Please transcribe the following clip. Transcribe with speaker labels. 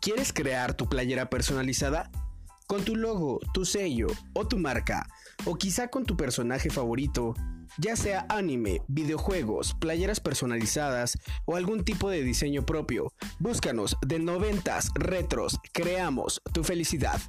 Speaker 1: ¿Quieres crear tu playera personalizada? Con tu logo, tu sello o tu marca, o quizá con tu personaje favorito, ya sea anime, videojuegos, playeras personalizadas o algún tipo de diseño propio. Búscanos de noventas retros, creamos tu felicidad.